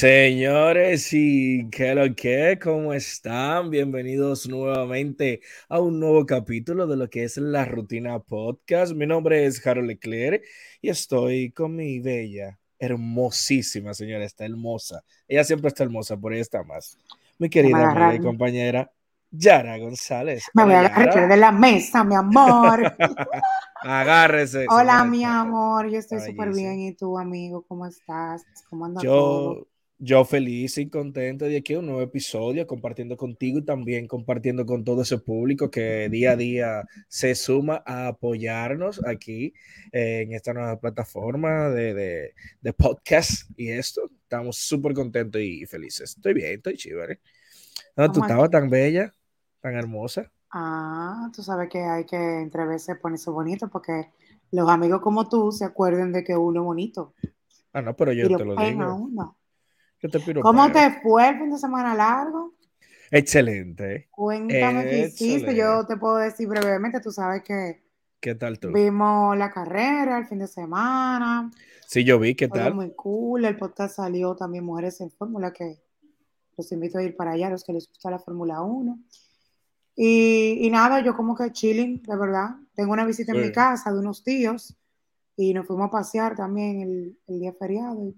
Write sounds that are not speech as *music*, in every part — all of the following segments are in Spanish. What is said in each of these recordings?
Señores, y qué lo que, ¿cómo están? Bienvenidos nuevamente a un nuevo capítulo de lo que es la rutina podcast. Mi nombre es Harold Leclerc y estoy con mi bella, hermosísima señora, está hermosa. Ella siempre está hermosa, por ahí está más. Mi querida amiga y compañera Yara González. Me voy a agarrar de la mesa, mi amor. *laughs* Agárrese. Hola, mi amor, yo estoy súper bien. ¿Y tú, amigo, cómo estás? ¿Cómo anda yo, todo? Yo feliz y contento de aquí un nuevo episodio, compartiendo contigo y también compartiendo con todo ese público que día a día se suma a apoyarnos aquí eh, en esta nueva plataforma de, de, de podcast y esto. Estamos súper contentos y felices. Estoy bien, estoy chévere. ¿Dónde tú estabas tan bella, tan hermosa? Ah, tú sabes que hay que entre veces ponerse bonito porque los amigos como tú se acuerden de que uno es bonito. Ah, no, pero yo te lo digo. Uno. ¿Cómo te fue el fin de semana largo? Excelente. Cuéntame qué hiciste. Yo te puedo decir brevemente, tú sabes que ¿Qué tal tú? Vimos la carrera el fin de semana. Sí, yo vi, ¿qué Fue tal? Muy cool. El podcast salió también Mujeres en Fórmula, que los invito a ir para allá, los que les gusta la Fórmula 1. Y, y, nada, yo como que chilling, de verdad. Tengo una visita sí. en mi casa de unos tíos y nos fuimos a pasear también el, el día feriado.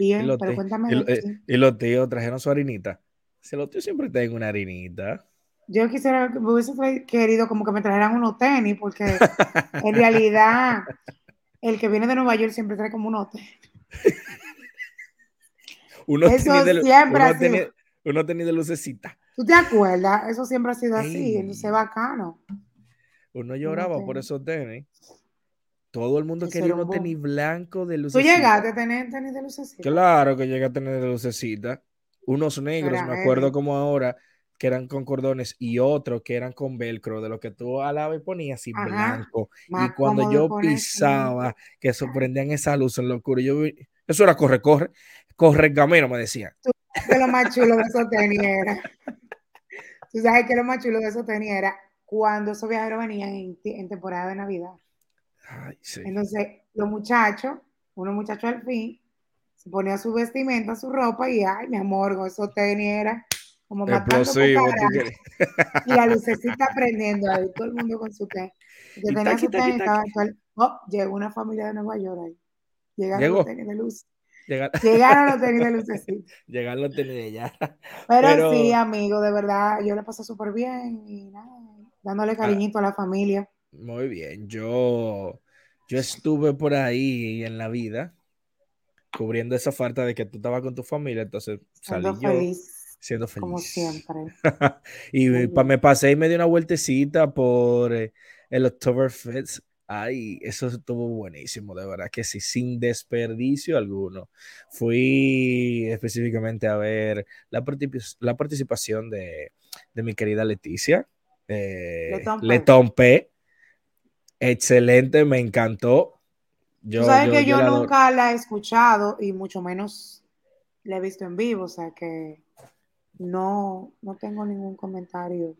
Bien, pero cuéntame. Y, los tíos trajeron su harinita. Si los tíos siempre tienen una harinita. Yo quisiera, me hubiese querido como que me trajeran unos tenis, porque *laughs* en realidad el que viene de Nueva York siempre trae como unos tenis. *laughs* uno Eso de, siempre uno ha sido. uno tenía de lucecita. ¿Tú te acuerdas? Eso siempre ha sido así, entonces es bacano. Uno lloraba por esos tenis. Todo el mundo quería unos tenis blancos de lucecita. ¿Tú llegaste a tener tenis de lucecita? Claro que llegué a tener de lucecita. Unos negros, Era me acuerdo como ahora, que eran con cordones y otros que eran con velcro, de lo que tú alabas y ponías así Ajá, blanco. Y cuando yo pisaba, que sorprendían esa luz en locura, yo vi, eso era corre, corre, corre camino, me decían. Que lo más chulo de esos tenis era. Tú sabes que lo más chulo de esos tenis era cuando esos viajeros venían en, en temporada de Navidad. Ay, sí. Entonces, los muchachos, unos muchachos al fin, se ponía su vestimenta, su ropa y, ay, mi amor, con esos tenis era como matando y la lucecita prendiendo ahí, todo el mundo con su tenis. El que Y tenía taqui, su taqui, tenis estaba taqui. actual. Oh, llegó una familia de Nueva York ahí. Llegaron Llegó. los tenis de luz. Llegar, Llegaron los tenis de lucecita. *laughs* llegar los tenis de allá. *laughs* Pero, Pero- sí, amigo, de verdad, yo le pasé súper bien y nada, dándole cariñito a la familia. Muy bien, yo, yo estuve por ahí en la vida cubriendo esa falta de que tú estabas con tu familia, entonces salí Siendo yo feliz, siendo feliz. como siempre. *laughs* y me, pa- me pasé y me di una vueltecita por eh, el Oktoberfest. Ay, eso estuvo buenísimo, de verdad que sí, sin desperdicio alguno. Fui específicamente a ver la, la participación de, de mi querida Leticia, eh, Letón P. Excelente, me encantó. Yo, sabes que yo, la adoro. nunca la he escuchado y mucho menos la he visto en vivo, o sea que no, no tengo ningún comentario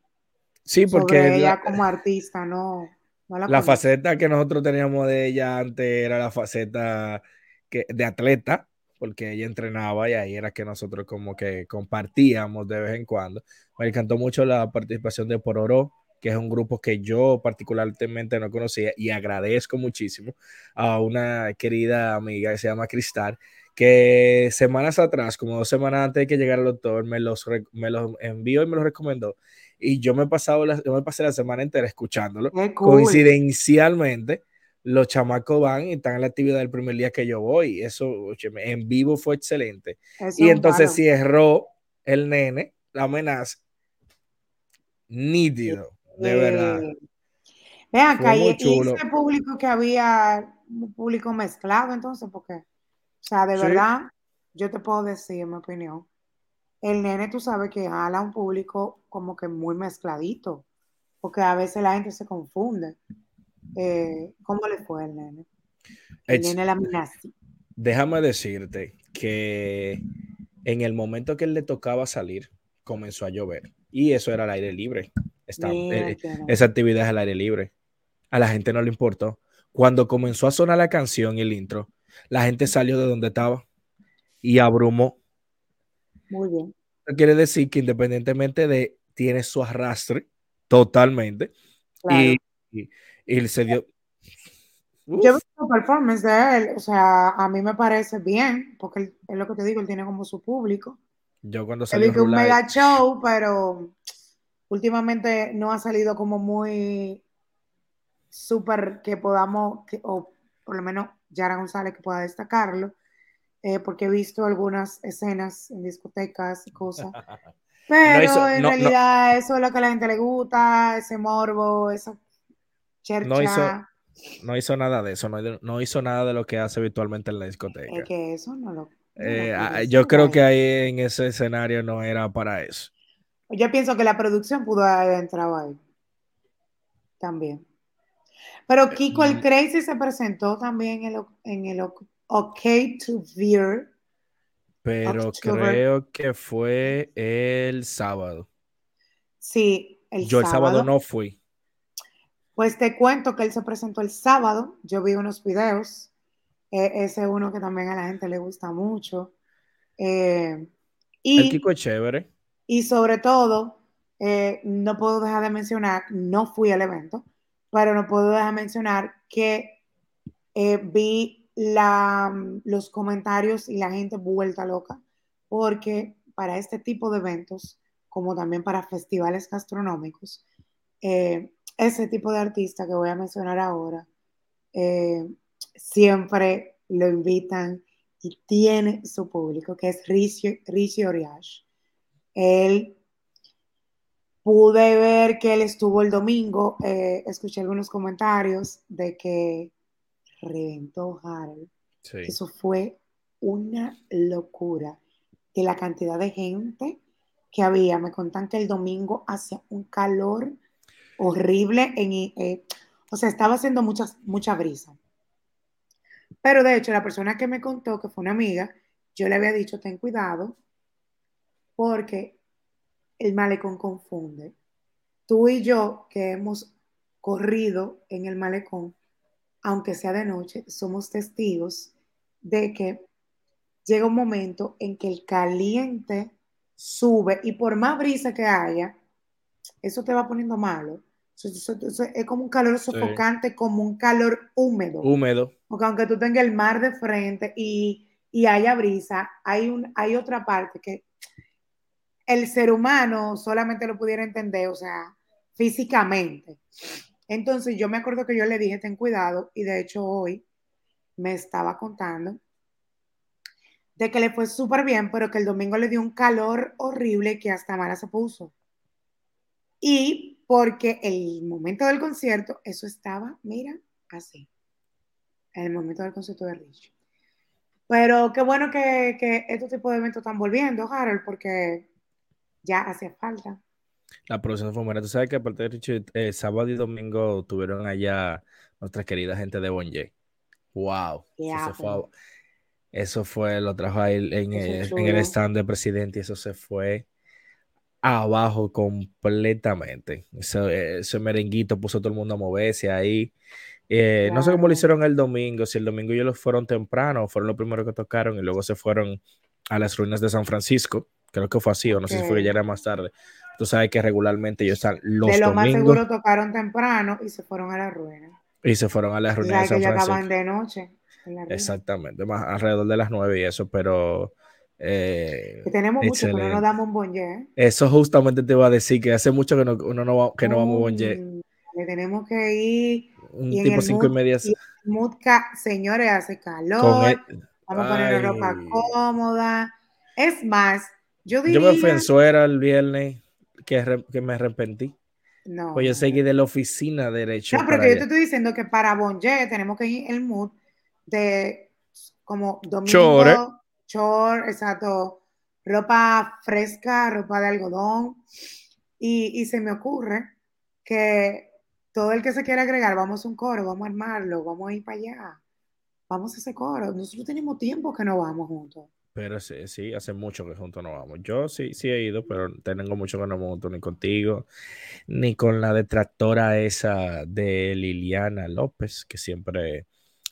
Sí, porque sobre ella la- como artista, no, no la, La faceta que nosotros teníamos de ella antes era la faceta que, de atleta, porque ella entrenaba y ahí era que nosotros como que compartíamos de vez en cuando. Me encantó mucho la participación de Pororo, que es un grupo que yo particularmente no conocía y agradezco muchísimo a una querida amiga que se llama Cristal, que semanas atrás, como dos semanas antes de que llegara el doctor, me los, me los envió y me los recomendó. Y yo me he pasado la, yo me pasé la semana entera escuchándolo cool. coincidencialmente, los chamacos van y están en la actividad del primer día que yo voy. Eso en vivo fue excelente. Eso Y entonces palo. cierró el nene, la amenaza, nítido, de verdad. Eh, Ven acá, y, y ese público que había, un público mezclado entonces, porque, o sea, de Sí. verdad, yo te puedo decir, en mi opinión, el nene tú sabes que jala un público como que muy mezcladito, porque a veces la gente se confunde. Eh, ¿Cómo le fue al nene? El nene la amenaza. Déjame decirte que en el momento que él le tocaba salir, comenzó a llover. Y eso era al aire libre. Está- eh, esa actividad es al aire libre. A la gente no le importó. Cuando comenzó a sonar la canción y el intro, la gente salió de donde estaba y abrumó. Muy bien. Quiere decir que independientemente de, tiene su arrastre totalmente. Claro. Y, y, y se dio. Uf, Yo veo performance de él, o sea, a mí me parece bien, porque él- es lo que te digo, él tiene como su público. yo cuando Él salió que un mega show, pero últimamente no ha salido como muy súper que podamos, que- o por lo menos Yara González que pueda destacarlo, eh, porque he visto algunas escenas en discotecas y cosas. *laughs* Pero hizo- en no- no- realidad eso es lo que a la gente le gusta, ese morbo, esa chercha. No hizo- no hizo nada de eso, no, hizo nada de lo que hace habitualmente en la discoteca. Es que eso no lo. no lo Eh, ah, yo creo que ahí en ese escenario no era para eso. Yo pienso que la producción pudo haber entrado ahí. También. Pero Kiko el mm. Crazy se presentó también en el, en el OK to Veer. Pero October. creo que fue el sábado. Sí, el yo el sábado no fui. Pues te cuento que él se presentó el sábado. Yo vi unos videos. Eh, ese es uno que también a la gente le gusta mucho. Eh, y, El Kiko es chévere. Y sobre todo, eh, no puedo dejar de mencionar, no fui al evento, pero no puedo dejar de mencionar que eh, vi los comentarios y la gente vuelta loca, porque para este tipo de eventos, como también para festivales gastronómicos, eh, ese tipo de artista que voy a mencionar ahora, siempre lo invitan y tiene su público, que es Rishi, Rishi Oriash. Él pude ver que él estuvo el domingo, eh, escuché algunos comentarios de que reventó Harold. Sí. Eso fue una locura de la cantidad de gente que había. Me contan que el domingo hacía un calor horrible. En, eh, o sea, estaba haciendo mucha, mucha brisa. Pero de hecho, la persona que me contó, que fue una amiga, yo le había dicho, ten cuidado, porque el malecón confunde. Tú y yo, que hemos corrido en el malecón, aunque sea de noche, somos testigos de que llega un momento en que el caliente sube y por más brisa que haya, eso te va poniendo malo. Eso, eso, eso es como un calor sofocante, sí. como un calor húmedo. Húmedo. Porque aunque tú tengas el mar de frente y, y haya brisa, hay, un, hay otra parte que el ser humano solamente lo pudiera entender, o sea, físicamente. Entonces yo me acuerdo que yo le dije, ten cuidado, y de hecho hoy me estaba contando de que le fue súper bien, pero que el domingo le dio un calor horrible que hasta mala se puso. Y porque el momento del concierto, eso estaba, mira, así. En el momento del concierto de Rich. Pero qué bueno que, que estos tipos de eventos están volviendo, Harold, porque ya hacía falta. La producción fue buena. Tú sabes que aparte de Richie, eh, sábado y domingo tuvieron allá nuestra querida gente de Bonje. Wow. Yeah, eso, fue, eso, fue, lo trajo ahí en, el stand del presidente y eso se fue abajo completamente. Ese, ese merenguito puso a todo el mundo a moverse ahí. Eh, claro. No sé cómo lo hicieron el domingo, si el domingo ellos fueron temprano, fueron los primeros que tocaron y luego se fueron a las ruinas de San Francisco. Creo que fue así, o no okay. sé si fue que ya era más tarde. Tú sabes que regularmente ellos están los De lo domingos, más seguro tocaron temprano y se fueron a la ruina. Y se fueron a las ruinas de San que Francisco. acaban de noche. Exactamente, más alrededor de las nueve y eso, pero... Eh, que tenemos mucho, pero no damos un bonje. ¿eh? Eso justamente te iba a decir, que hace mucho que no, uno no, va, que no vamos bonje. Le tenemos que ir. Un tipo cinco mood, y media. Y Mutka, señores, hace calor. El, vamos a poner ropa cómoda. Es más, yo diría... Yo me fui en suera el viernes que, re, que me arrepentí. No. Pues yo seguí de la oficina derecho. No, pero yo te estoy diciendo que para Bonje tenemos que ir el mood de como domingo, Chore. chore, exacto, ropa fresca, ropa de algodón. Y, y, se me ocurre que todo el que se quiera agregar, vamos a un coro, vamos a armarlo, vamos a ir para allá. Vamos a ese coro. Nosotros tenemos tiempo que no vamos juntos. Pero sí, sí, hace mucho que juntos no vamos. Yo sí, sí he ido, pero tengo mucho que no me junto ni contigo, ni con la detractora esa de Liliana López, que siempre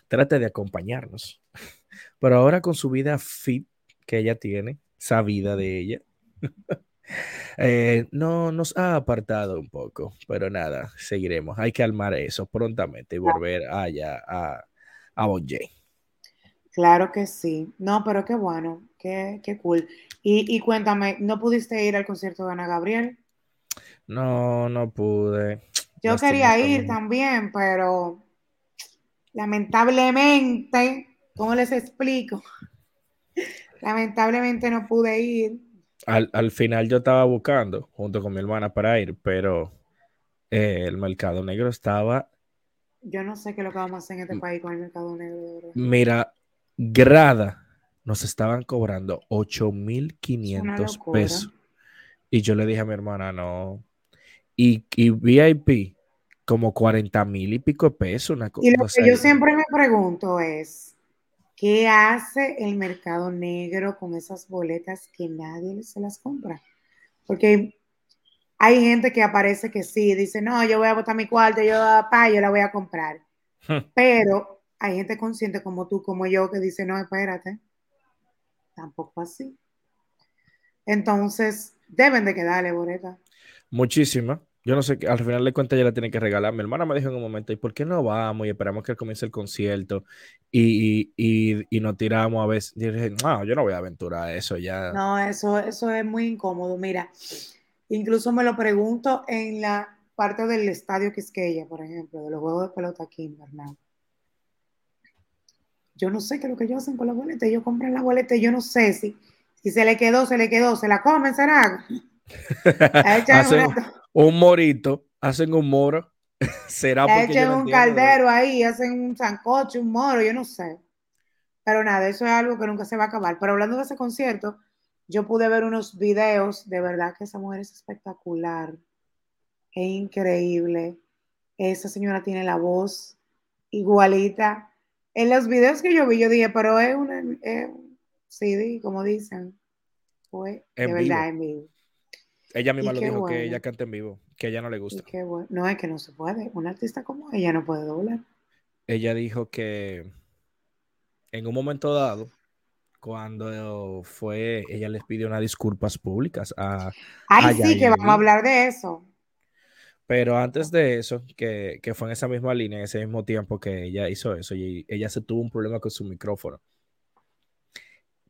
trata de acompañarnos. *laughs* Pero ahora con su vida fit, que ella tiene, esa vida de ella. *laughs* Eh, no nos ha apartado un poco, pero nada, seguiremos. Hay que armar eso prontamente y volver allá a, a Bonjay. Claro que sí. No, pero qué bueno, qué, qué cool. Y, y, cuéntame, ¿no pudiste ir al concierto de Ana Gabriel? No, no pude. *tsk* Yo quería ir también, pero lamentablemente, ¿cómo les explico? *laughs* lamentablemente no pude ir. Al, al, final yo estaba buscando junto con mi hermana para ir, pero eh, el mercado negro estaba. Yo no sé qué es lo que vamos a hacer en este país con el mercado negro. Mira, grada nos estaban cobrando 8,500 pesos. Y yo le dije a mi hermana, no. Y, y VIP, como 40 mil y pico de pesos. Una y lo que yo siempre me pregunto es, ¿qué hace el mercado negro con esas boletas que nadie se las compra? Porque hay gente que aparece que sí, dice, no, yo voy a botar mi cuarto, yo, pa, yo la voy a comprar. Pero hay gente consciente como tú, como yo, que dice, no, espérate, tampoco así. Entonces, deben de quedarle boleta. Muchísima. Yo no sé, al final de cuentas ella la tiene que regalar. Mi hermana me dijo en un momento, ¿y por qué no vamos y esperamos que comience el concierto y, y, y, nos tiramos a veces? Y dije, no, yo no voy a aventurar eso ya. No, eso, eso es muy incómodo. Mira, incluso me lo pregunto en la parte del estadio que es que ella, por ejemplo, de los juegos de pelota aquí en Bernal. Yo no sé qué es lo que ellos hacen con la boleta. Ellos compran la boleta yo no sé si, si se le quedó, se le quedó, se la comen, será. *laughs* un morito, hacen un moro. *laughs* Será echan un caldero ahí, hacen un sancocho, un moro, yo no sé. Pero nada, eso es algo que nunca se va a acabar. Pero hablando de ese concierto, yo pude ver unos videos, de verdad que esa mujer es espectacular, es increíble. Esa señora tiene la voz igualita. En los videos que yo vi, yo dije, pero es una CD, como dicen. Fue de verdad en vivo. Ella misma lo dijo que ella canta en vivo, que a ella no le gusta. No, es que no se puede. Un artista como ella no puede doblar. Ella dijo que en un momento dado, cuando fue, ella les pidió unas disculpas públicas a. Ay, sí, que vamos a hablar de eso. Pero antes de eso, que, que, fue en esa misma línea, en ese mismo tiempo que ella hizo eso, y ella se tuvo un problema con su micrófono,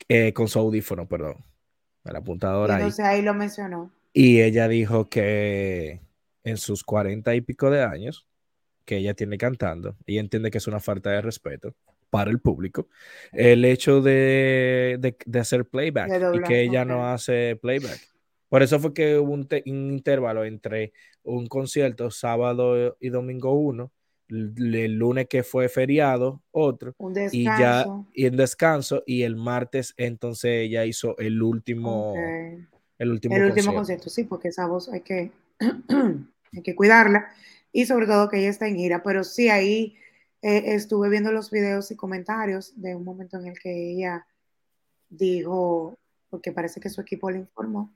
eh, con su audífono, perdón, la apuntadora. Entonces ahí lo mencionó. Y ella dijo que en sus cuarenta y pico de años, que ella tiene cantando, ella entiende que es una falta de respeto para el público, el hecho de, de, hacer playback y que ella no hace playback. Por eso fue que hubo un, intervalo entre un concierto sábado y domingo uno, el lunes que fue feriado otro, y ya y en descanso, y el martes entonces ella hizo el último... El último, el último concierto. sí, porque esa voz hay que, *clears throat* hay que cuidarla y sobre todo que ella está en gira, pero sí ahí eh, estuve viendo los videos y comentarios de un momento en el que ella dijo, porque parece que su equipo le informó,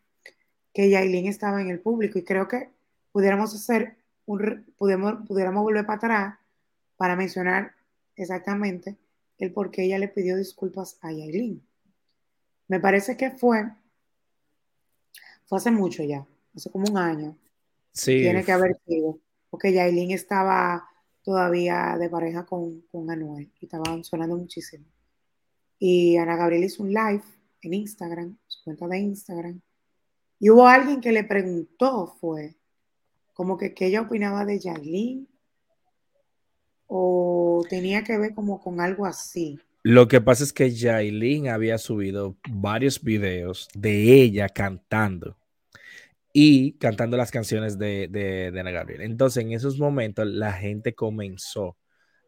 que Yailin estaba en el público y creo que pudiéramos hacer un, pudiéramos, pudiéramos volver para atrás para mencionar exactamente el por qué ella le pidió disculpas a Yailin. Me parece que fue fue hace mucho ya, hace como un año. Sí. Tiene que haber sido, porque Yailin estaba todavía de pareja con, con Anuel y estaban sonando muchísimo. Y Ana Gabriel hizo un live en Instagram, su cuenta de Instagram, y hubo alguien que le preguntó, fue, como que qué ella opinaba de Yailin, o tenía que ver como con algo así. Lo que pasa es que Yailin había subido varios videos de ella cantando y cantando las canciones de, de, Ana Gabriel. Entonces, en esos momentos, la gente comenzó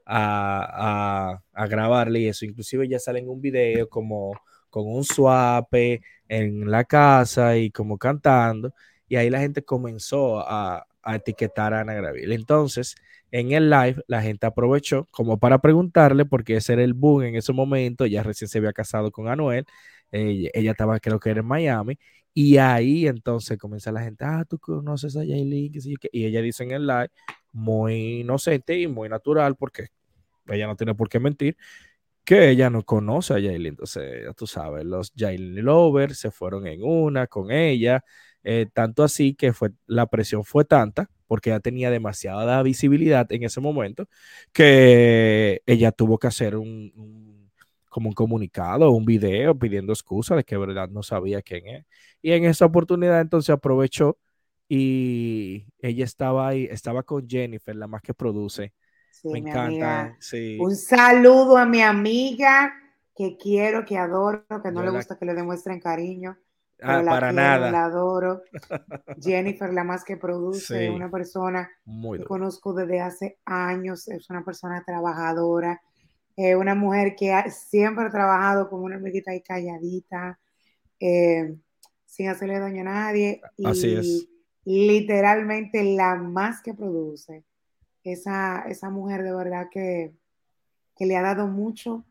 a, a, grabarle y eso. Inclusive ya sale en un video como con un suape en la casa y como cantando. Y ahí la gente comenzó a, etiquetar a Ana Gabriel. Entonces, en el live, la gente aprovechó como para preguntarle, porque ese era el boom en ese momento, ya recién se había casado con Anuel, ella, estaba creo que era en Miami, y ahí entonces comienza la gente, ah, tú conoces a Yailin, y ella dice en el live, muy inocente y muy natural, porque ella no tiene por qué mentir, que ella no conoce a Yailin. Entonces, ya tú sabes, los Yailin Lovers se fueron en una con ella, eh, tanto así que fue, la presión fue tanta, porque ya tenía demasiada visibilidad en ese momento, que ella tuvo que hacer un, un como un comunicado, un video pidiendo excusa de que verdad no sabía quién es. Y en esa oportunidad entonces aprovechó y ella estaba ahí, estaba con Jennifer, la más que produce. Sí, Me encanta. Sí. Un saludo a mi amiga que quiero, que adoro, que no Yo le la- gusta que le demuestren cariño. Ah, la para quiero, nada. la adoro. *laughs* Jennifer, la más que produce, Sí. una persona Muy que conozco desde hace años, es una persona trabajadora, eh, una mujer que ha- siempre ha trabajado como una amiguita ahí calladita, eh, sin hacerle daño a nadie Así es. y literalmente la más que produce. Esa, esa mujer de verdad que, que le ha dado mucho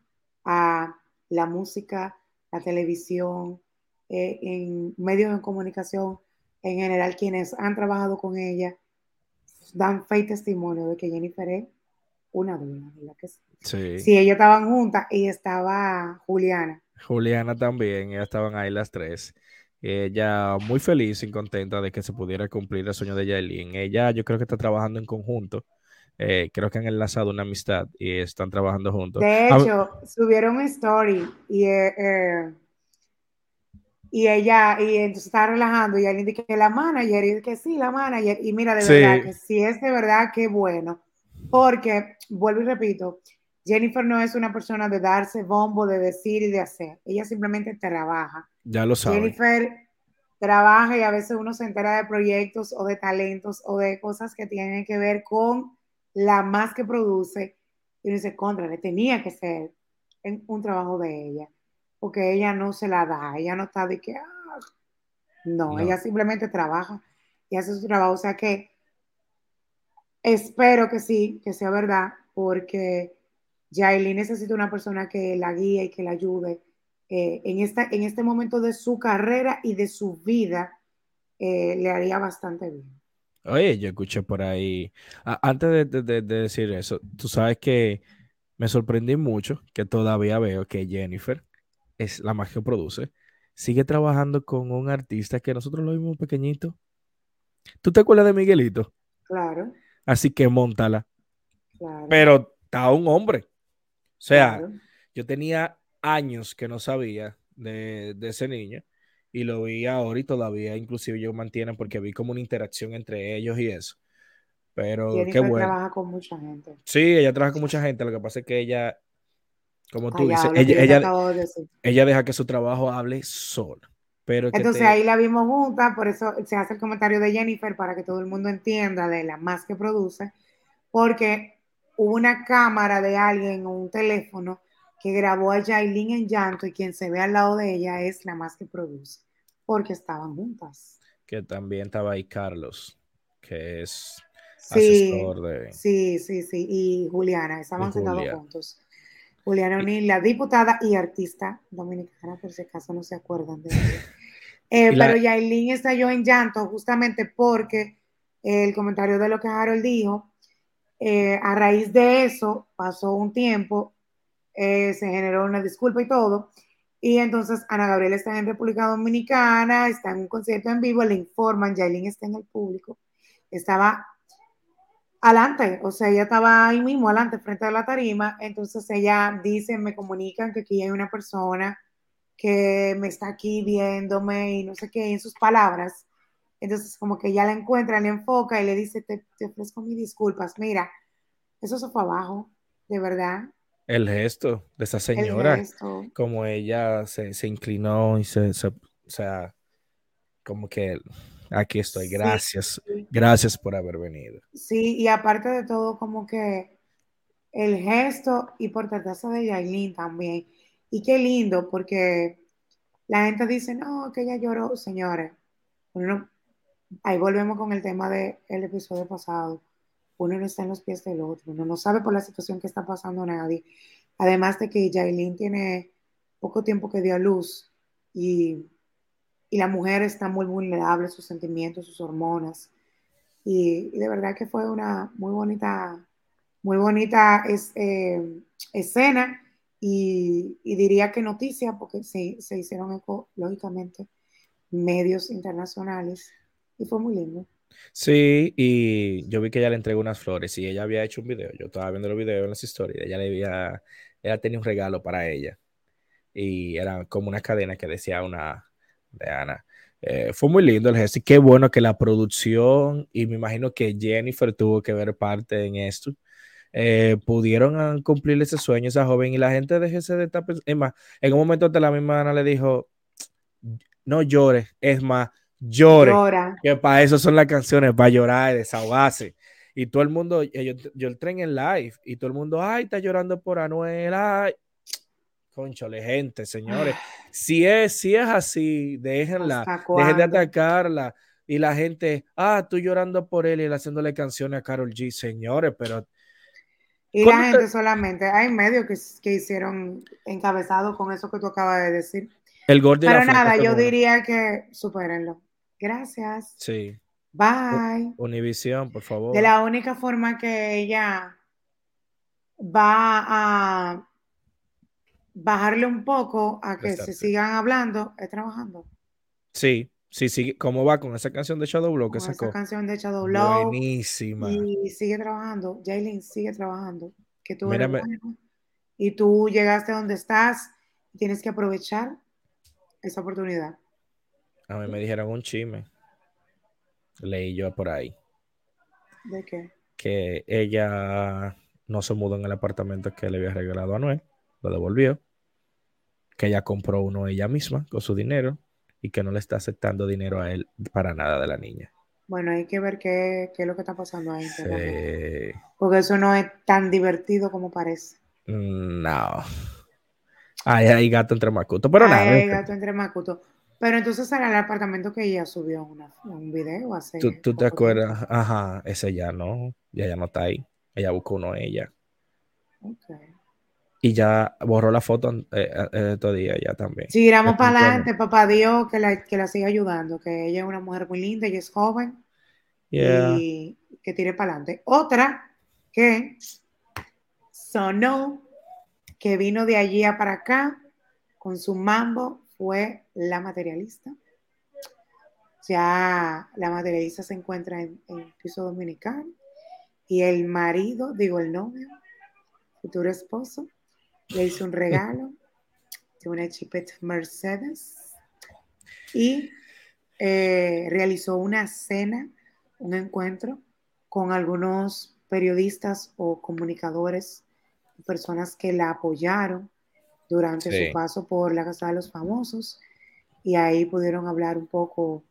a la música, la televisión, eh, en medios de comunicación en general, quienes han trabajado con ella dan fe y testimonio de que Jennifer es una dura, ¿verdad que sí? Sí. Sí, ellos estaban juntas y estaba Juliana. Juliana también, ellas estaban ahí las tres. Ella muy feliz y contenta de que se pudiera cumplir el sueño de Yailin. Ella yo creo que está trabajando en conjunto. Eh, creo que han enlazado una amistad y están trabajando juntos. De Ah, hecho, subieron un story y, eh, eh, y ella, y entonces estaba relajando y alguien dice que la manager, y que sí, la manager, y mira, de Sí. verdad, que si es de verdad, qué bueno, porque, vuelvo y repito, Jennifer no es una persona de darse bombo, de decir y de hacer, ella simplemente trabaja. ya lo saben. Jennifer trabaja y a veces uno se entera de proyectos o de talentos o de cosas que tienen que ver con la más que produce y uno dice, contra, le tenía que ser un trabajo de ella, porque ella no se la da, ella no está de que, ah, no, No. ella simplemente trabaja y hace su trabajo, o sea que espero que sí, que sea verdad, porque Yailin necesita una persona que la guíe y que la ayude eh, en, esta, en este momento de su carrera y de su vida, eh, le haría bastante bien. Oye, yo escuché por ahí, antes de, de- de- de decir eso, tú sabes que me sorprendí mucho que todavía veo que Jennifer es la más que produce, sigue trabajando con un artista que nosotros lo vimos pequeñito. ¿Tú te acuerdas de Miguelito? Claro, Así que montala. claro. Pero está un hombre. O sea, claro. yo tenía años que no sabía de, de ese niño y lo vi ahora y todavía inclusive ellos mantienen porque vi como una interacción entre ellos y eso. Pero qué bueno. trabaja con mucha gente. Sí, ella trabaja con mucha gente, lo que pasa es que ella, como tú dices, ella, yo ella, de deja que su trabajo hable sola. Pero Entonces te- ahí la vimos juntas, por eso se hace el comentario de Jennifer para que todo el mundo entienda de la más que produce, porque hubo una cámara de alguien o un teléfono que grabó a Yailin en llanto y quien se ve al lado de ella es la más que produce, porque estaban juntas. que también estaba ahí Carlos, que es Sí, asesor de... sí, sí, sí, y Juliana, estaban sentados Julia. juntos. Juliana O'Neill, la diputada y artista dominicana, por si acaso no se acuerdan de ella. *laughs* Eh, la- Pero Yailin estalló en llanto justamente porque el comentario de lo que Harold dijo, eh, a raíz de eso pasó un tiempo, eh, se generó una disculpa y todo, y entonces Ana Gabriela está en República Dominicana, está en un concierto en vivo, le informan, Yailin está en el público, estaba adelante, o sea, ella estaba ahí mismo, adelante, frente a la tarima, entonces ella dice, me comunican que aquí hay una persona que me está aquí viéndome y no sé qué, en sus palabras. Entonces, como que ella la encuentra, le enfoca y le dice, te, te ofrezco mis disculpas. Mira, eso se fue abajo, de verdad. El gesto de esa señora, como ella se, se inclinó y se, se- o sea, como que aquí estoy, Sí. gracias, gracias por haber venido. Sí, y aparte de todo, como que el gesto y por tratarse de Yailin también. Y qué lindo, porque la gente dice, no, que ella lloró, señores. Ahí volvemos con el tema del episodio pasado. Uno no está en los pies del otro, uno no sabe por la situación que está pasando nadie. Además de que Yailin tiene poco tiempo que dio a luz y, y la mujer está muy vulnerable, sus sentimientos, sus hormonas. Y, y de verdad que fue una muy bonita, muy bonita eh, escena y, diría que noticia, porque se, se hicieron eco, lógicamente, medios internacionales y fue muy lindo. Sí, y yo vi que ella le entregó unas flores y ella había hecho un video. Yo estaba viendo los videos en las historias. Ella le había, ella tenía un regalo para ella y era como una cadena que decía una de Ana. Eh, fue muy lindo el gesto qué bueno que la producción y me imagino que Jennifer tuvo que ver parte en esto. Eh, pudieron cumplir ese sueño esa joven y la gente déjese de estar es más, en un momento la misma Ana le dijo no llores, es más llore. Que para eso son las canciones, para llorar desahogarse. Y todo el mundo, yo, yo el tren en live, y todo el mundo, ay, está llorando por Anuel, ay. Conchole, gente, señores. Si es, si es así, déjenla, dejen de atacarla. Y la gente, ah, tú llorando por él y él haciéndole canciones a Carol G, señores, pero. Y la gente solamente, hay medios que, que hicieron encabezado con eso que tú acabas de decir. El Pero nada, yo diría que supérenlo. Gracias. Sí. Bye. Univisión, por favor. De la única forma que ella va a bajarle un poco a que se sigan hablando es trabajando. Sí, sí, sí. ¿Cómo va con esa canción de Shadow Blow que Esa canción de Shadow Blow. Buenísima. Y sigue trabajando. Jaylin sigue trabajando. Que tú eres bueno, y tú llegaste donde estás. Tienes que aprovechar esa oportunidad. A mí me dijeron un chisme. Leí yo por ahí. ¿De qué? Que ella no se mudó en el apartamento que le había regalado a Noel, lo devolvió. Que ella compró uno ella misma con su dinero y que no le está aceptando dinero a él para nada de la niña. Bueno, hay que ver qué, es lo que está pasando ahí. Porque eso no es tan divertido como parece. No. Ay, hay gato entre macuto, pero nada. Hay gato entre macuto. Pero entonces era el apartamento que ella subió un video hace. ¿Tú, tú te acuerdas? Ajá, ese ya no, ya ya no está ahí. Ella buscó uno ella. Okay. Y ya borró la foto eh, eh día ya también. Sí, para adelante, papá Dios, que la, que la siga ayudando, que ella es una mujer muy linda, ella es joven. Y que tire para adelante. Otra que sonó, que vino de allí a para acá con su mambo fue la materialista. Ya la materialista se encuentra en, el piso dominicano y el marido, digo el novio, futuro esposo, le hizo un regalo de una chipet Mercedes y eh, realizó una cena, un encuentro con algunos periodistas o comunicadores, personas que la apoyaron durante su paso por la Casa de los Famosos y ahí pudieron hablar un poco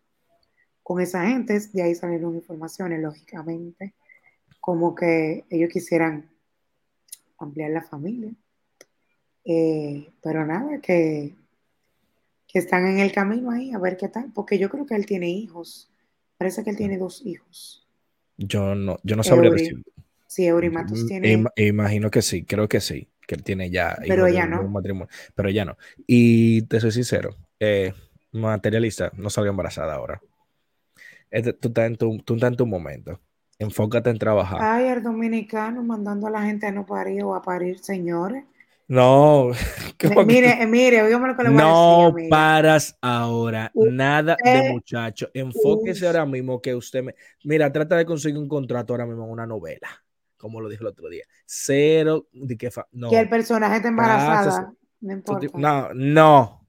con esa gente, de ahí salieron informaciones, lógicamente, como que ellos quisieran ampliar la familia. Eh, pero nada, que, que están en el camino ahí, a ver qué tal, porque yo creo que él tiene hijos. Parece que él tiene dos hijos. Yo no, yo no sabría decir. Sí, Eurimatos tiene. Imagino que sí, creo que sí que él tiene ya. Pero ella no. pero ella no. Y te soy sincero, eh, materialista, no salga embarazada ahora. tú, estás en tu, tú estás en tu momento. Enfócate en trabajar. Ay, el dominicano mandando a la gente a no parir o a parir, señores. No. *laughs* Mire, mire, oígame lo que le voy No a decir, paras ahora. Nada de muchacho. Enfóquese ahora mismo que usted me. Mira, trata de conseguir un contrato ahora mismo en una novela como lo dijo el otro día. Cero de que no. Que el personaje está embarazada. No importa. No, no.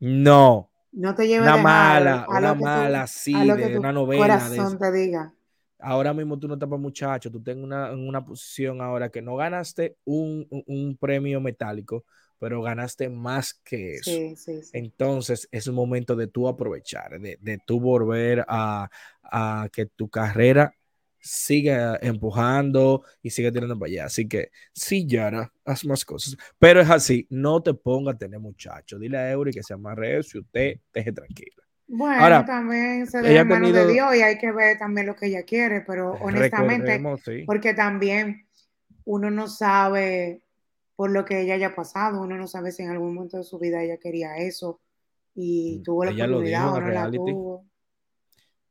No. No te lleves una mala, una mala, sí, de una novela. Corazón te diga. Ahora mismo tú no estás para muchacho, tú estás en una, en una posición ahora que no ganaste un, un, premio metálico, pero ganaste más que eso. Sí, sí, sí. Entonces es un momento de tú aprovechar, de, de tú volver a, a que tu carrera sigue empujando y sigue tirando para allá. Así que sí, Yara, haz más cosas. Pero es así, no te ponga a tener muchachos. Dile a Eury que se amarre si usted deje tranquila. Bueno, también se deja en manos de Dios y hay que ver también lo que ella quiere, pero *laughs* honestamente, porque también uno no sabe por lo que ella haya pasado, uno no sabe si en algún momento de su vida ella quería eso y mm, tuvo la oportunidad o no la tuvo.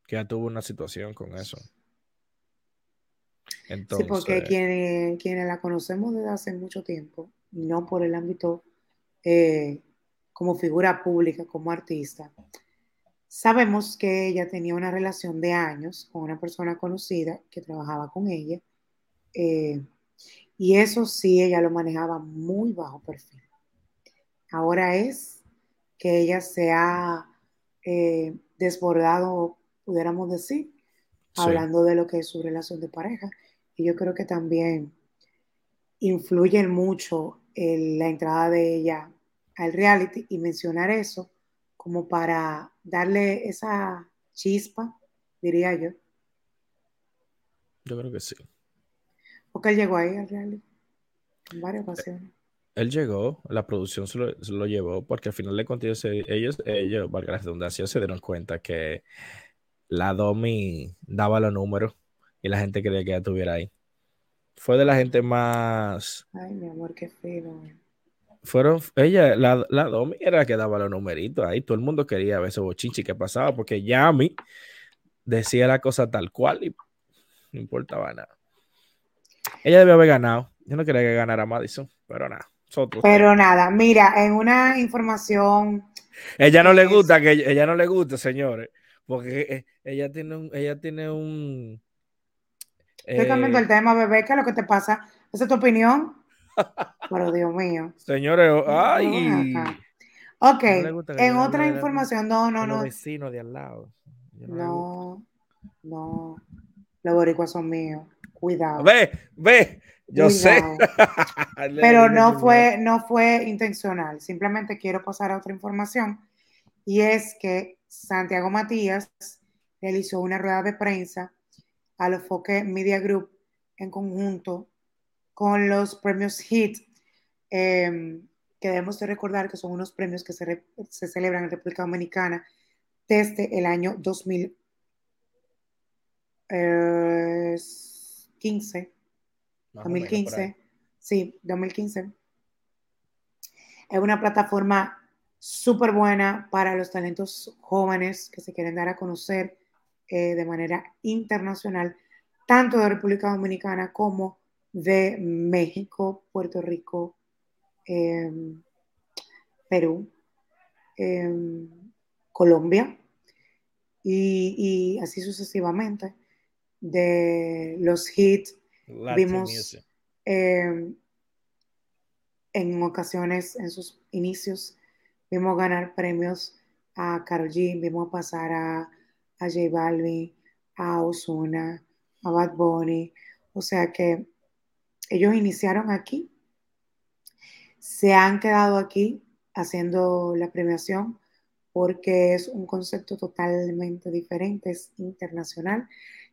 Que ya tuvo una situación con eso sí, porque quienes, quienes la conocemos desde hace mucho tiempo, no por el ámbito eh, como figura pública, como artista. Sabemos que ella tenía una relación de años con una persona conocida que trabajaba con ella. Eh, y eso sí, ella lo manejaba muy bajo perfil. Ahora es que ella se ha eh, desbordado, pudiéramos decir, hablando de lo que es su relación de pareja. Y yo creo que también influye mucho en la entrada de ella al reality y mencionar eso como para darle esa chispa, diría yo. Yo creo que sí. Porque él llegó ahí al reality en varias ocasiones. Él llegó, la producción se lo, llevó, porque al final de cuentas ellos, ellos, valga la redundancia, se dieron cuenta que la Domi daba los números y la gente quería que ella estuviera ahí. Fue de la gente más... Ay, mi amor, qué feo fueron, ella, la, la Domi era la que daba los numeritos ahí, todo el mundo quería ver ese bochinchi que pasaba, porque Yami decía la cosa tal cual y no importaba nada. Ella debió haber ganado, yo no quería que ganara Madison, pero nada. Pero nada, mira, en una información... Ella no le gusta, que ella no le gusta, señores, porque eh, ella tiene un, ella tiene un... Estoy cambiando el eh, tema, bebé, ¿qué es lo que te pasa? ¿Esa es tu opinión? *laughs* Pero Dios mío. Señores, ay. Ok, en otra información, no, no, no. vecinos de al lado. No, no. Los boricuas son míos. Cuidado. Ve, ve. Yo sé. *laughs* Pero no fue, no fue intencional. Simplemente quiero pasar a otra información. Y es que Santiago Matías realizó una rueda de prensa a los Foque Media Group en conjunto con los premios HIT, em, que debemos de recordar que son unos premios que se, celebran en República Dominicana desde el año 2015. 2015. Eh, sí, 2015. Es una plataforma súper buena para los talentos jóvenes que se quieren dar a conocer eh, de manera internacional, tanto de República Dominicana como de México, Puerto Rico, em, Perú, em, Colombia y, así sucesivamente. De los hits vimos em, en ocasiones, en sus inicios, vimos ganar premios a Karol G, vimos pasar a, a J Balvin, a Ozuna, a Bad Bunny. O sea que ellos iniciaron aquí, se han quedado aquí haciendo la premiación porque es un concepto totalmente diferente, es internacional.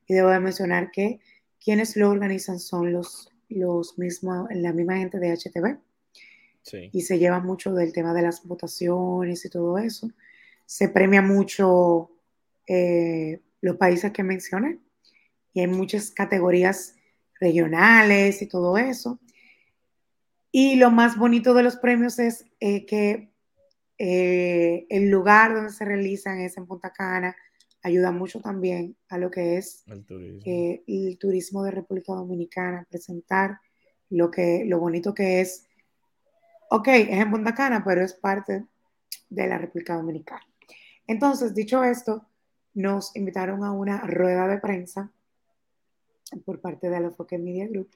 Y debo de mencionar que quienes lo organizan son los, los mismos, la misma gente de HTV. Y se lleva mucho del tema de las votaciones y todo eso. Se premia mucho eh, los países que mencioné. Y hay muchas categorías regionales y todo eso. Y lo más bonito de los premios es eh, que eh, el lugar donde se realizan es en Punta Cana, ayuda mucho también a lo que es el turismo, eh, el turismo de República Dominicana, presentar lo, que, lo bonito que es. Ok, es en Punta Cana, pero es parte de la República Dominicana. Entonces, dicho esto, nos invitaron a una rueda de prensa por parte de la Foque Media Group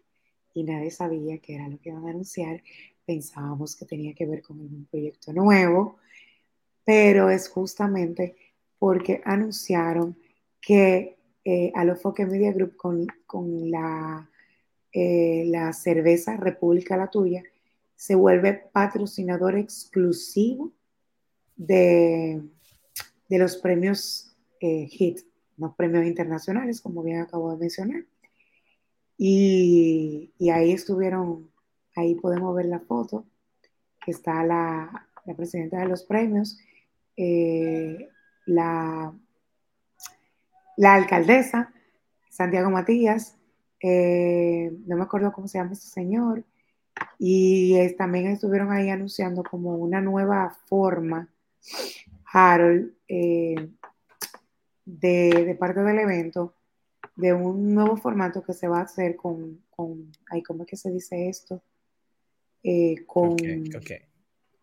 y nadie sabía qué era lo que iban a anunciar. Pensábamos que tenía que ver con un proyecto nuevo, pero es justamente porque anunciaron que eh, Alofoque Media Group con, con la, eh, la cerveza República La Tuya se vuelve patrocinador exclusivo de, de los premios eh, HIT, los premios internacionales, como bien acabo de mencionar. Y, ahí estuvieron, ahí podemos ver la foto, que está la, presidenta de los premios, eh, la, la alcaldesa, Santiago Matías, eh, no me acuerdo cómo se llama este señor, y también estuvieron ahí anunciando como una nueva forma, Harold, eh, de, de, parte del evento, de un nuevo formato que se va a hacer con, con ay, ¿cómo es que se dice esto? eh, con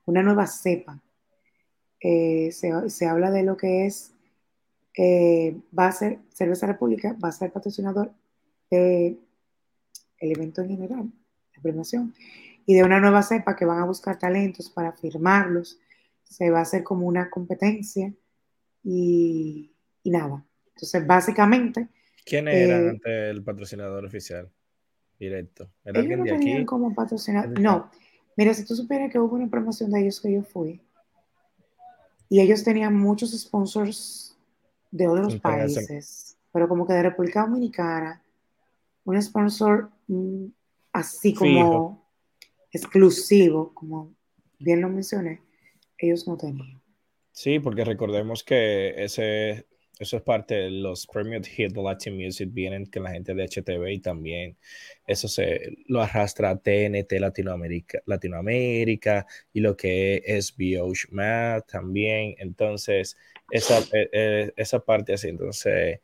una nueva cepa. Eh, se, habla de lo que es, eh, va a ser, Cerveza República va a ser patrocinador del evento en general, la premiación, y de una nueva cepa que van a buscar talentos para firmarlos. Se va a hacer como una competencia y, nada. Entonces, básicamente... ¿Quién era el patrocinador oficial? directo. ¿Era alguien de aquí? como patrocinador. No, mira, si tú supieras que hubo una promoción de ellos que yo fui y ellos tenían muchos sponsors de otros países, pero como que de República Dominicana, un sponsor mm, así como exclusivo, como bien lo mencioné, ellos no tenían. Sí, porque recordemos que ese eso es parte de los premios Hit Latin Music, vienen con la gente de HTV y también eso se lo arrastra a TNT Latinoamérica, Latinoamérica y lo que es BOH Math también. Entonces, esa, eh, eh, esa parte así, entonces,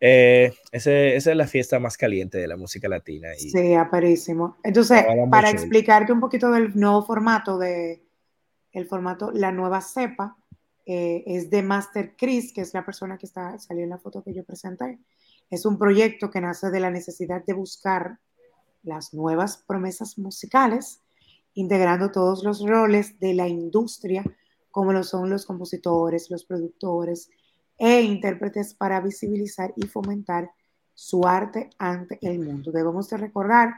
eh, ese, esa es la fiesta más caliente de la música latina. Y sí, aparísimo. Entonces, para explicarte un poquito del nuevo formato de el formato, la nueva cepa, eh, es de Master Chris, que es la persona que está, salió en la foto que yo presenté. Es un proyecto que nace de la necesidad de buscar las nuevas promesas musicales, integrando todos los roles de la industria, como lo son los compositores, los productores e intérpretes para visibilizar y fomentar su arte ante el mundo. Debemos de recordar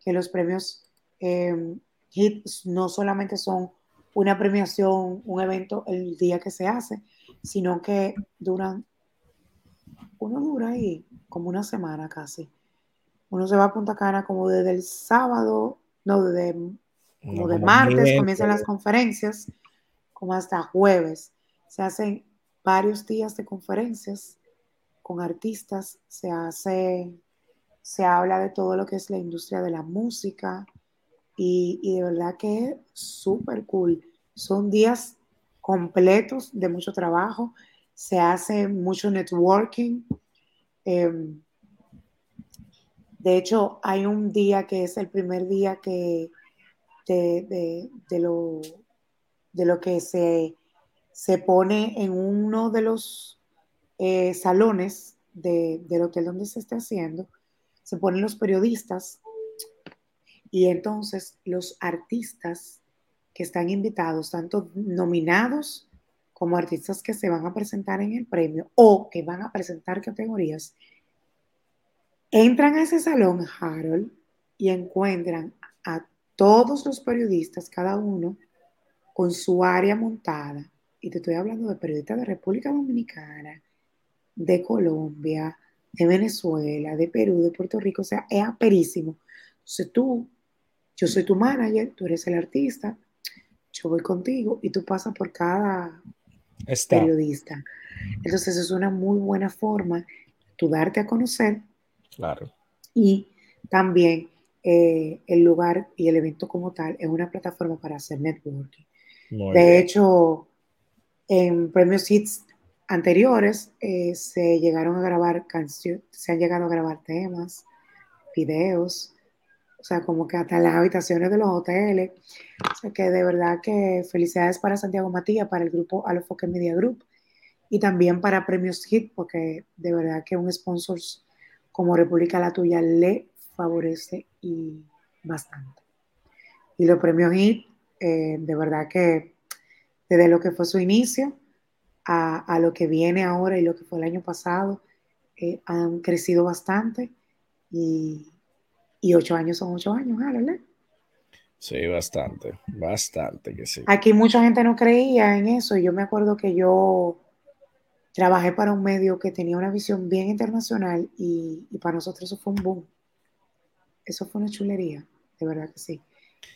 que los premios eh, HIT no solamente son una premiación, un evento el día que se hace, sino que duran, uno dura ahí como una semana casi. Uno se va a Punta Cana como desde el sábado, no, desde como de martes comienzan las conferencias, como hasta jueves. Se hacen varios días de conferencias con artistas, se hace, se habla de todo lo que es la industria de la música, y, de verdad que es súper cool. Son días completos de mucho trabajo, se hace mucho networking. Em, de hecho, hay un día que es el primer día que de, lo, de lo, que se, se, pone en uno de los eh, salones del hotel donde se está haciendo, se ponen los periodistas y entonces los artistas que están invitados, tanto nominados como artistas que se van a presentar en el premio o que van a presentar categorías, entran a ese salón, Harold, y encuentran a todos los periodistas, cada uno con su área montada. Y te estoy hablando de periodistas de República Dominicana, de Colombia, de Venezuela, de Perú, de Puerto Rico, o sea, es aperísimo. Entonces tú yo soy tu manager, tú eres el artista, yo voy contigo y tú pasas por cada periodista. Entonces es una muy buena forma tú darte a conocer. Claro. Y también eh, el lugar y el evento como tal es una plataforma para hacer networking. de hecho, en premios hits anteriores eh, se llegaron a grabar canciones, se han llegado a grabar temas, videos, o sea, como que hasta las habitaciones de los hoteles. O sea, que de verdad que felicidades para Santiago Matías, para el grupo Alofoque Media Group y también para Premios Hit, porque de verdad que un sponsor como República La Tuya le favorece y bastante. Y los premios Hit, eh, de verdad que desde lo que fue su inicio a, lo que viene ahora y lo que fue el año pasado, eh, han crecido bastante y, y ocho años son ocho años, ¿verdad? Sí, bastante, bastante que sí. Aquí mucha gente no creía en eso. Y yo me acuerdo que yo trabajé para un medio que tenía una visión bien internacional y, para nosotros eso fue un boom. Eso fue una chulería, de verdad que sí.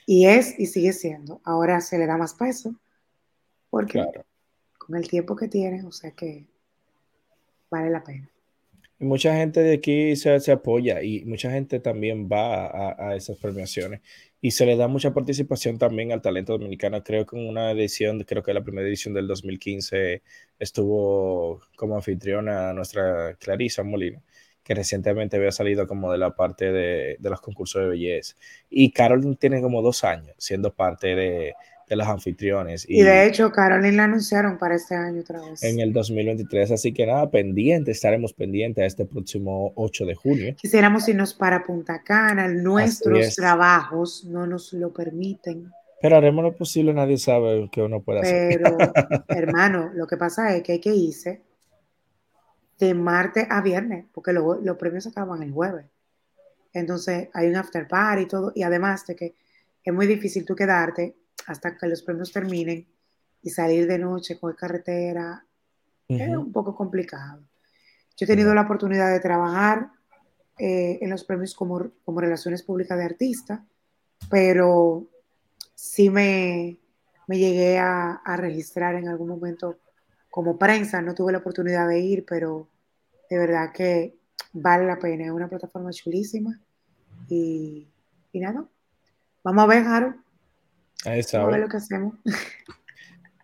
Y es y sigue siendo. Ahora se le da más peso porque con el tiempo que tiene, o sea que vale la pena mucha gente de aquí se, se, apoya y mucha gente también va a, a, esas premiaciones y se le da mucha participación también al talento dominicano. Creo que en una edición, creo que la primera edición del 2015 estuvo como anfitriona nuestra Clarisa Molina, que recientemente había salido como de la parte de, de los concursos de belleza. Y Carolyn tiene como dos años siendo parte de, de los anfitriones. Y, y, de hecho, Carolyn la anunciaron para este año otra vez. En el 2023, así que nada, pendiente, estaremos pendientes a este próximo 8 de junio. Quisiéramos irnos para Punta Cana, nuestros trabajos no nos lo permiten. Pero haremos lo posible, nadie sabe qué uno puede Pero, hacer. Pero, *laughs* hermano, lo que pasa es que hay que irse de martes a viernes, porque lo, los premios se acaban el jueves. Entonces hay un after party y todo, y además de que es muy difícil tú quedarte hasta que los premios terminen y salir de noche con carretera uh -huh. es un poco complicado. Yo he tenido la oportunidad de trabajar eh, en los premios como, como relaciones públicas de artista, pero sí me, me llegué a, a, registrar en algún momento como prensa, no tuve la oportunidad de ir, pero de verdad que vale la pena, es una plataforma chulísima y, y nada, vamos a ver, Harold, Ver lo que hacemos. *laughs*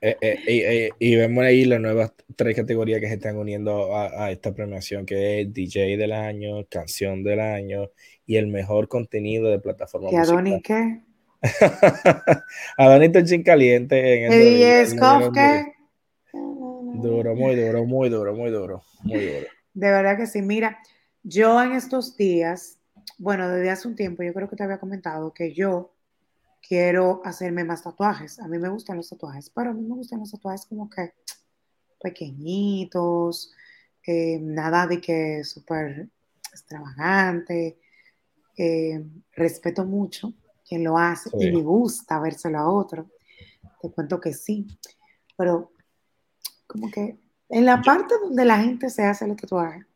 Eh, eh, eh, y vemos ahí las nuevas tres categorías que se están uniendo a, a, esta premiación, que es DJ del año, canción del año y el mejor contenido de plataforma ¿Y Adonis qué? *laughs* Adonis está caliente en ¿Y es qué? Duro, muy duro, muy duro, muy duro, muy duro. De verdad que sí. Mira, yo en estos días, bueno, desde hace un tiempo, yo creo que te había comentado que yo quiero hacerme más tatuajes. A mí me gustan los tatuajes, pero a mí me gustan los tatuajes como que pequeñitos, eh, nada de que súper extravagante. Eh, respeto mucho quien lo hace sí. y me gusta vérselo a otro. Te cuento que sí, pero como que en la parte donde la gente se hace el tatuaje,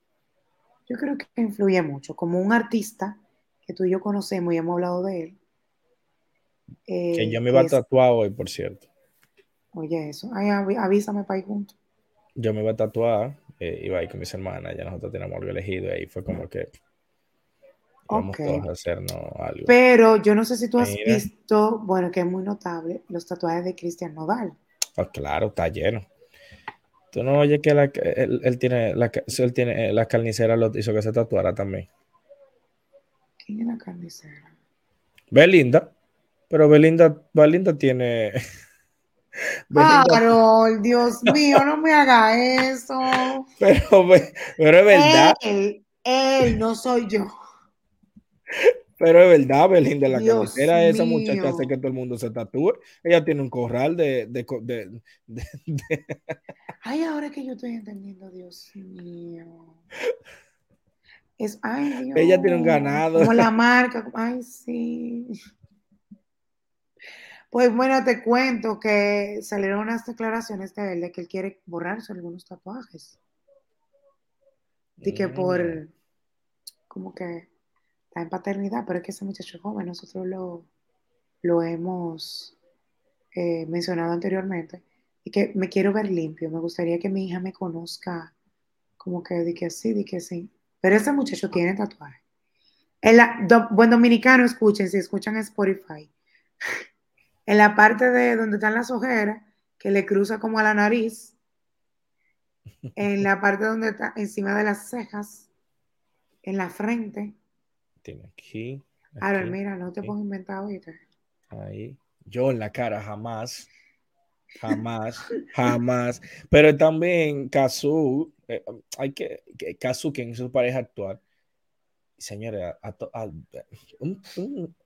yo creo que influye mucho. Como un artista que tú y yo conocemos y hemos hablado de él, eh, que yo me iba a tatuar hoy, por cierto. Oye, eso. Ay, avísame para ir juntos. Yo me iba a tatuar, eh, iba a ir con mis hermanas, ya nosotros teníamos algo elegido y ahí fue como que vamos okay. todos a hacernos algo. Pero yo no sé si tú has Mira. visto, bueno, que es muy notable, los tatuajes de Cristian Nodal. Oh, claro, está lleno. Tú no oyes que la, él, él, tiene la, él tiene eh, la carnicera lo hizo que se tatuara también. ¿Quién es la carnicera? Belinda. Pero Belinda, Belinda tiene. *laughs* Belinda... Carol, Dios mío, no me haga eso. *laughs* Pero, pero es verdad. Él, él, no soy yo. Pero es verdad, Belinda, la cabecera esa muchacha hace que todo el mundo se tatúe. Ella tiene un corral de, de, de, de, *laughs* Ay, ahora que yo estoy entendiendo, Dios mío. Es, ay, Dios. Ella tiene un ganado. Como la marca. Ay, sí. Pues bueno, te cuento que salieron unas declaraciones de él de que él quiere borrarse algunos tatuajes. Y que por, Mm. como que está en paternidad, pero es que ese muchacho es joven, nosotros lo, lo hemos eh, mencionado anteriormente, y que me quiero ver limpio, me gustaría que mi hija me conozca como que di que sí, di que sí. Pero ese muchacho tiene tatuaje. El, do, buen dominicano, escuchen, si escuchan Spotify en la parte de donde están las ojeras, que le cruza como a la nariz, en la parte donde está encima de las cejas, en la frente. Tiene aquí. aquí Ahora, mira, no te aquí. pongo inventado ahorita. Ahí. Yo en la cara jamás. Jamás, jamás. Pero también Kazu, eh, hay que, que Kazu, quien es su pareja actual, señores, a, a, a, un, un,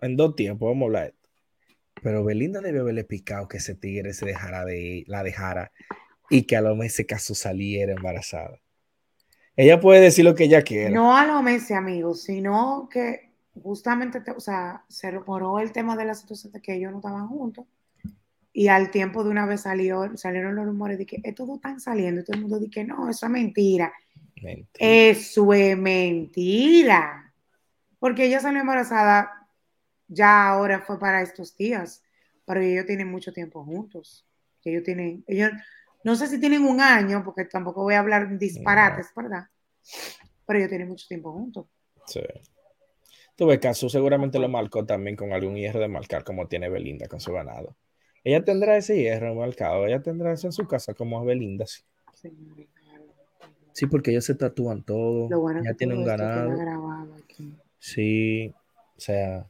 en dos tiempos, vamos a hablar pero Belinda debió haberle picado que ese tigre se dejara de la dejara y que a los meses caso saliera embarazada. Ella puede decir lo que ella quiera. No a los meses, amigos, sino que justamente, o sea, se reporó el tema de la situación de que ellos no estaban juntos y al tiempo de una vez salió, salieron los rumores de que estos dos están saliendo y todo el mundo dice que no, eso es mentira. mentira. Eso es mentira. Porque ella salió embarazada ya ahora fue para estos días, pero ellos tienen mucho tiempo juntos. Ellos tienen, ellos, no sé si tienen un año, porque tampoco voy a hablar disparates, no. ¿verdad? Pero ellos tienen mucho tiempo juntos. Sí. Tuve caso, seguramente lo marcó también con algún hierro de marcar, como tiene Belinda con su ganado. Ella tendrá ese hierro marcado, ella tendrá eso en su casa como Belinda. Sí. Sí, porque ellos se tatúan todo. Lo bueno ya esto queda ganado. grabado aquí. Sí, o sea,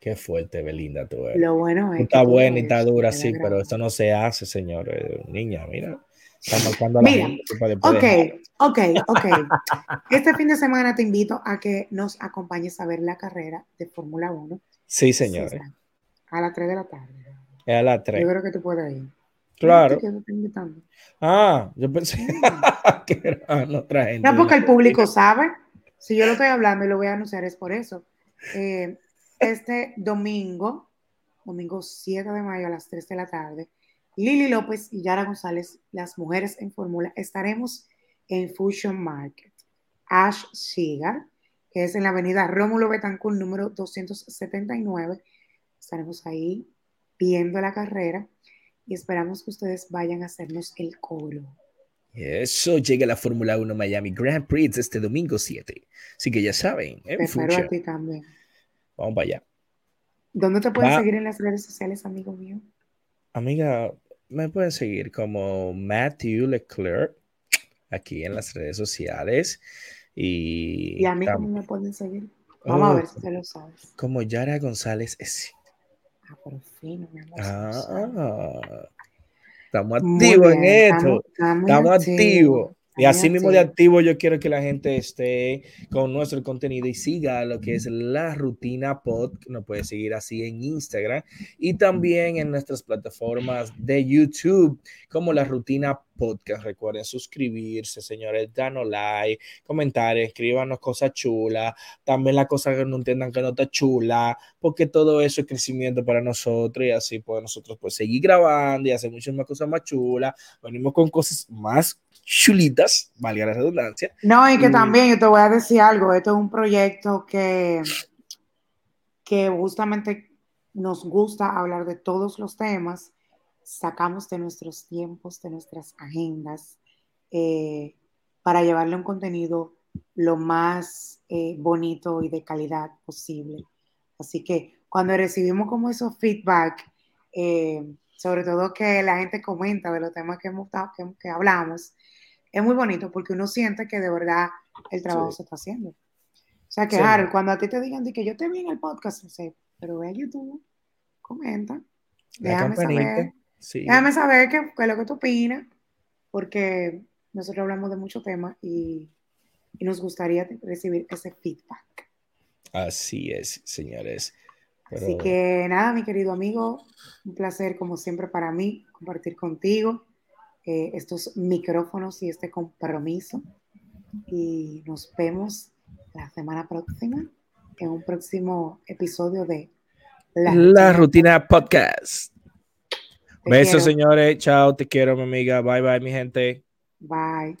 qué fuerte, Belinda, tú eres. Lo bueno es todo buena y está dura, sí, pero esto no se hace, señores. Niña, mira. Está marcando a la Mira, gente Ok, ok, ok. Este fin de semana te invito a que nos acompañes a ver la carrera de Fórmula 1. Sí, señores. A las 3 de la tarde. Es a las Yo 3. creo que tú puedes ir. Claro. Ah, yo pensé *laughs* que era otra gente. No, porque el público sabe. Si yo lo estoy hablando y lo voy a anunciar es por eso. Eh, este domingo, domingo 7 de mayo a las 3 de la tarde, Lili López y Yara González, las mujeres en fórmula, estaremos en Fusion Market. Ash Shiga, que es en la avenida Rómulo Betancourt, número 279. Estaremos ahí viendo la carrera y esperamos que ustedes vayan a hacernos el coro. Eso llega la Fórmula 1 Miami Grand Prix este domingo 7. Así que ya saben, en Te espero a ti también. Vamos para allá. ¿Dónde te pueden seguir en las redes sociales, amigo mío? Amiga, me pueden seguir como Matthew Leclerc aquí en las redes sociales. Y, Y a mí, tam- ¿cómo me pueden seguir? Vamos a Oh, ver si te lo sabes. como Yara González S. Ah, por fin, mi amor. Ah, estamos activos en esto. estamos- estamos Estamos activos, activos. Y así mismo de activo yo quiero que la gente esté con nuestro contenido y siga lo que es la rutina pod. Nos puede seguir así en Instagram y también en nuestras plataformas de YouTube como la rutina podcast. Recuerden suscribirse, señores, danos like, comentarios, escríbanos cosas chulas, también las cosas que no entiendan que no está chula, porque todo eso es crecimiento para nosotros y así pues nosotros pues seguir grabando y hacer muchas más cosas más chulas. Venimos con cosas más chulitas, valga la redundancia. No, y que Mm. también yo te voy a decir algo. Esto es un proyecto que, que justamente nos gusta hablar de todos los temas. Sacamos de nuestros tiempos, de nuestras agendas, eh, para llevarle un contenido lo más eh, bonito y de calidad posible. Así que cuando recibimos como esos feedback, eh, sobre todo que la gente comenta de los temas que, hemos, que, que hablamos, es muy bonito porque uno siente que de verdad el trabajo Sí. se está haciendo. O sea que, Sí. Harold, cuando a ti te digan de que yo te vi en el podcast, no sé, pero ve a YouTube, comenta, La déjame campanita. saber, Sí. déjame saber qué, qué es lo que tú opinas, porque nosotros hablamos de muchos temas y, y nos gustaría recibir ese feedback. Así es, señores. Pero Así que nada, mi querido amigo, un placer como siempre para mí compartir contigo eh, estos micrófonos y este compromiso. Y nos vemos la semana próxima en un próximo episodio de la rutina podcast. Te Besos, quiero. señores. Chao, te quiero, mi amiga. Bye, bye, mi gente. Bye.